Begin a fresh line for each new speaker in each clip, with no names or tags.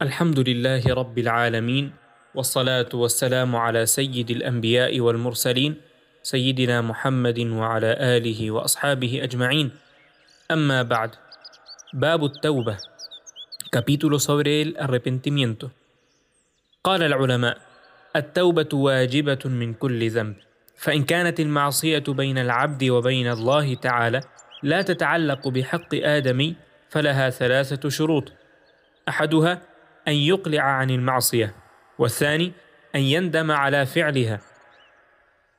الحمد لله رب العالمين والصلاة والسلام على سيد الأنبياء والمرسلين سيدنا محمد وعلى آله وأصحابه أجمعين. أما بعد باب التوبة capítulo sobre el arrepentimiento. قال العلماء التوبة واجبة من كل ذنب فإن كانت المعصية بين العبد وبين الله تعالى لا تتعلق بحق آدمي فلها ثلاثة شروط. أحدها أن يقلع عن المعصية والثاني أن يندم على فعلها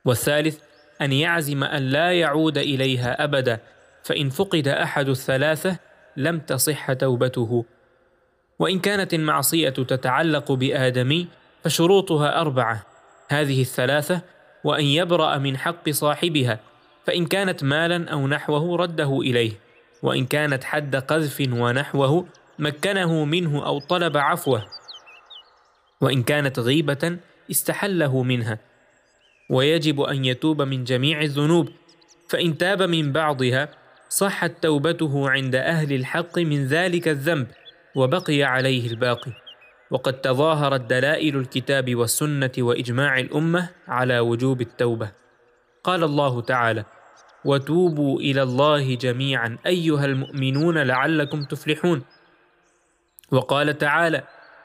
والثالث أن يعزم أن لا يعود إليها أبدا فإن فقد أحد الثلاثة لم تصح توبته. وإن كانت المعصية تتعلق بآدمي فشروطها أربعة هذه الثلاثة وأن يبرأ من حق صاحبها فإن كانت مالا أو نحوه رده إليه وإن كانت حد قذف ونحوه مكنه منه أو طلب عفوه وإن كانت غيبة استحله منها. ويجب أن يتوب من جميع الذنوب فإن تاب من بعضها صحت توبته عند أهل الحق من ذلك الذنب وبقي عليه الباقي. وقد تظاهرت دلائل الكتاب والسنة وإجماع الأمة على وجوب التوبة. قال الله تعالى وتوبوا إلى الله جميعا أيها المؤمنون لعلكم تفلحون وقال تعالى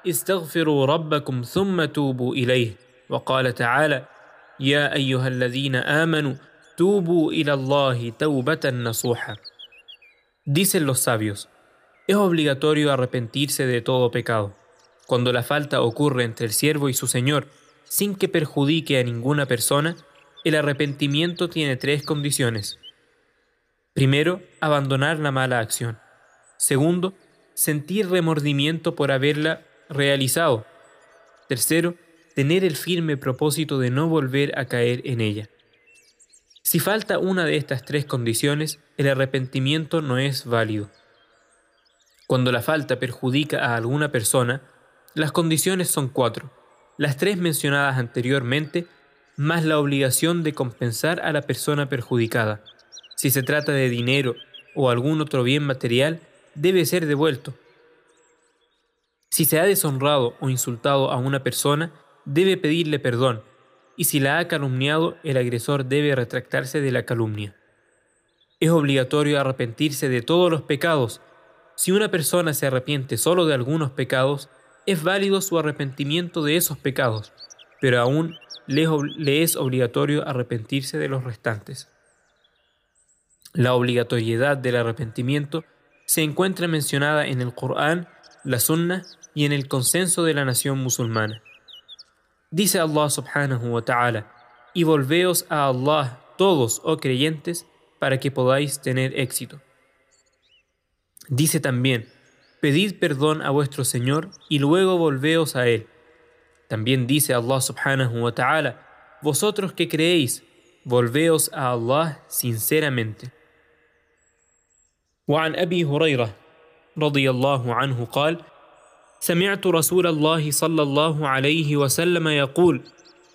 استغفروا ربكم ثم توبوا إليه وقال تعالى يا أيها الذين آمنوا توبوا إلى الله توبة نصوحا Dicen los sabios, es obligatorio arrepentirse de todo pecado, cuando la falta ocurre entre el siervo y su señor, sin que perjudique a ninguna persona, el arrepentimiento tiene tres condiciones. Primero, abandonar la mala acción. Segundo, sentir remordimiento por haberla realizado. Tercero, tener el firme propósito de no volver a caer en ella. Si falta una de estas tres condiciones, el arrepentimiento no es válido. Cuando la falta perjudica a alguna persona, las condiciones son cuatro, las tres mencionadas anteriormente, más la obligación de compensar a la persona perjudicada. Si se trata de dinero o algún otro bien material, debe ser devuelto. Si se ha deshonrado o insultado a una persona, debe pedirle perdón, y si la ha calumniado, el agresor debe retractarse de la calumnia. Es obligatorio arrepentirse de todos los pecados. Si una persona se arrepiente solo de algunos pecados, es válido su arrepentimiento de esos pecados, pero aún le, es obligatorio arrepentirse de los restantes. La obligatoriedad del arrepentimiento se encuentra mencionada en el Corán, la Sunna y en el consenso de la nación musulmana. Dice Allah subhanahu wa ta'ala, y volveos a Allah todos, oh creyentes, para que podáis tener éxito. Dice también, pedid perdón a vuestro Señor y luego volveos a Él. También dice Allah subhanahu wa ta'ala, vosotros que creéis, volveos a Allah sinceramente. وعن أبي هريرة رضي الله عنه قال سمعت رسول الله صلى الله عليه وسلم يقول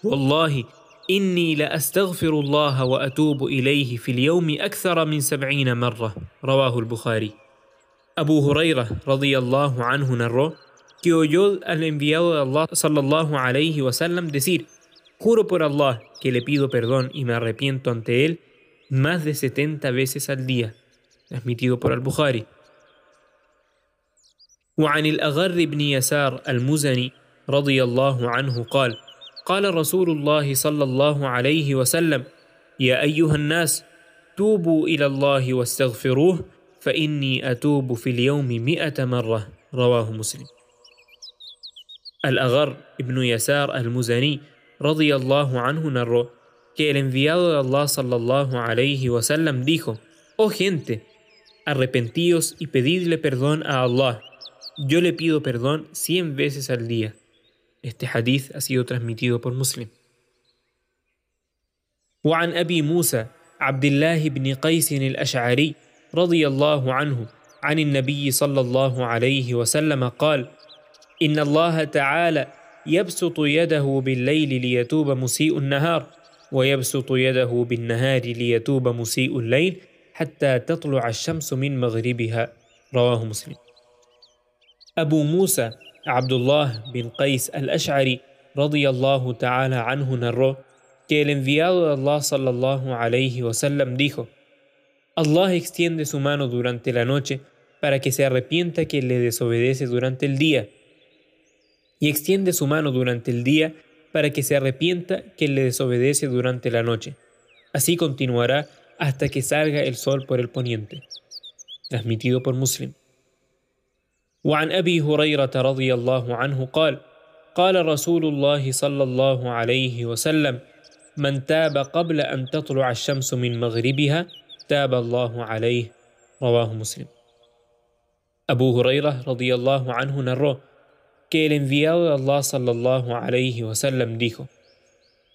والله إني لأستغفر الله وأتوب إليه في اليوم أكثر من سبعين مرة. رواه البخاري. أبو هريرة رضي الله عنه narró que oyó al enviado de Allah صلى الله عليه وسلم decir juro por Allah que le pido perdón y me arrepiento ante él más de 70 veces al día transmitido por al-Bukhari. وعن الأغر بن يسار المزني رضي الله عنه قال قال رسول الله صلى الله عليه وسلم يا أيها الناس توبوا إلى الله واستغفروه فإني أتوب في اليوم مئة مرة رواه مسلم الأغر ابن يسار المزني رضي الله عنه narró que el enviado de Allah sallallahu alayhi wasallam dijo, Oh gente, arrepentíos y pedidle perdón a Allah. Yo le pido perdón cien veces al día. Este hadith ha sido transmitido por Muslim. وعن أبي موسى عبد الله بن قيس الأشعري رضي الله عنه عن النبي صلى الله عليه وسلم قال إن الله تعالى يبسط يده بالليل ليتوب مسيء النهار ويبسط يده بالنهار ليتوب مسيء الليل حتى تطلع الشمس من مغربها رواه مسلم Abu Musa, Abdullah bin Qais al-Ash'ari radiyallahu ta'ala anhu narró que el enviado de Allah sallallahu alayhi wasallam dijo: Allah extiende su mano durante la noche para que se arrepienta quien le desobedece durante el día, y extiende su mano durante el día para que se arrepienta quien le desobedece durante la noche. Así continuará hasta que salga el sol por el poniente. Transmitido por Muslim. وعن أبي هريرة رضي الله عنه قال قال رسول الله صلى الله عليه وسلم من تاب قبل أن تطلع الشمس من مغربها تاب الله عليه رواه مسلم أبو هريرة رضي الله عنه narró que el enviado de Allah صلى الله عليه وسلم dijo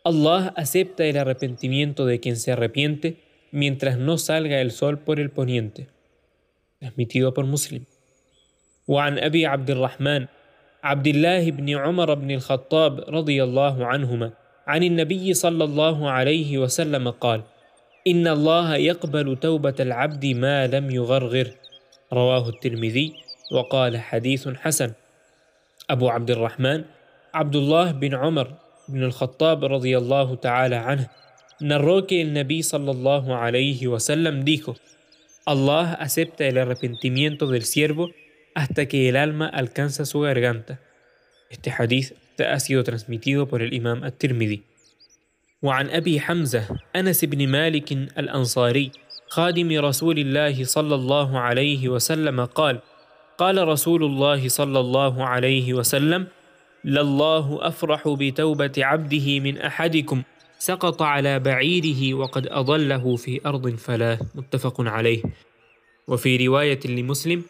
Allah acepta el arrepentimiento de quien se arrepiente mientras no salga el sol por el poniente. Transmitido por Muslim. وعن أبي عبد الرحمن عبد الله بن عمر بن الخطاب رضي الله عنهما عن النبي صلى الله عليه وسلم قال إن الله يقبل توبة العبد ما لم يغرغر رواه الترمذي وقال حديث حسن أبو عبد الرحمن عبد الله بن عمر بن الخطاب رضي الله تعالى عنه narró que el Nabi sallallahu alayhi wasallam dijo: Allah acepta el arrepentimiento del siervo hasta que el alma alcanza su garganta. Este hadith ha sido transmitido por el Imam at-Tirmidhi. وعن أبي حمزة أنس بن مالك الأنصاري خادم رسول الله صلى الله عليه وسلم قال قال رسول الله صلى الله عليه وسلم لله أفرح بتوبة عبده من أحدكم سقط على بعيره وقد أضله في أرض فلا متفق عليه. وفي رواية لمسلم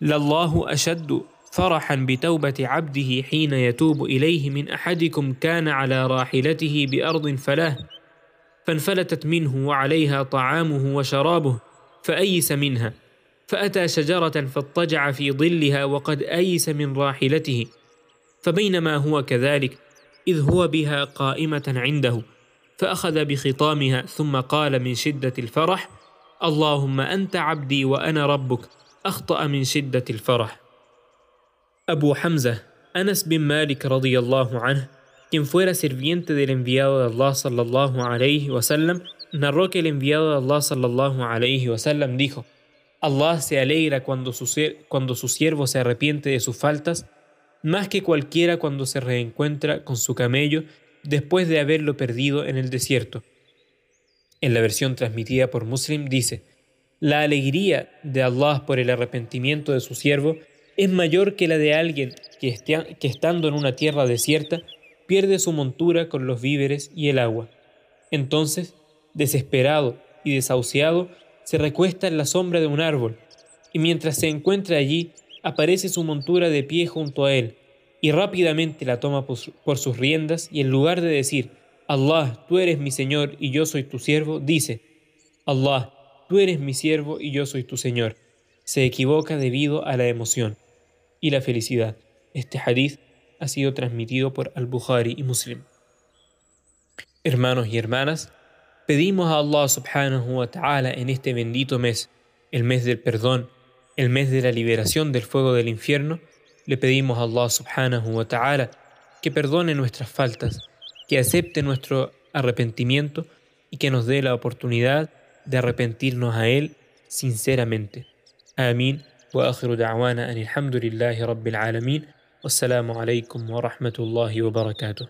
لله أشد فرحا بتوبة عبده حين يتوب إليه من أحدكم كان على راحلته بأرض فلاه فانفلتت منه وعليها طعامه وشرابه فأيس منها فأتى شجرة فاضطجع في ظلها وقد أيس من راحلته فبينما هو كذلك إذ هو بها قائمة عنده فأخذ بخطامها ثم قال من شدة الفرح اللهم أنت عبدي وأنا ربك أخطأ من شدة الفرح أبو حمزة أنس بن مالك رضي الله عنه quien fuera sirviente del enviado de Allah sallallahu alayhi wasallam, narró que el enviado de Allah sallallahu alayhi wasallam dijo: Allah se alegra cuando su, cuando su siervo se arrepiente de sus faltas, más que cualquiera cuando se reencuentra con su camello después de haberlo perdido en el desierto. En la versión transmitida por Muslim dice, la alegría de Allah por el arrepentimiento de su siervo es mayor que la de alguien que, que estando en una tierra desierta pierde su montura con los víveres y el agua. Entonces, desesperado y desahuciado, se recuesta en la sombra de un árbol, y mientras se encuentra allí, aparece su montura de pie junto a él, y rápidamente la toma por sus riendas, y en lugar de decir, Allah, tú eres mi Señor y yo soy tu siervo, dice, Allah, tú eres mi siervo y yo soy tu Señor. Se equivoca debido a la emoción y la felicidad. Este hadith ha sido transmitido por Al-Bukhari y Muslim. Hermanos y hermanas, pedimos a Allah subhanahu wa ta'ala en este bendito mes, el mes del perdón, el mes de la liberación del fuego del infierno, le pedimos a Allah subhanahu wa ta'ala que perdone nuestras faltas, que acepte nuestro arrepentimiento y que nos dé la oportunidad de arrepentirnos a Él sinceramente. Amén. وآخر دعوانا أن الحمد لله رب العالمين والسلام عليكم ورحمة الله وبركاته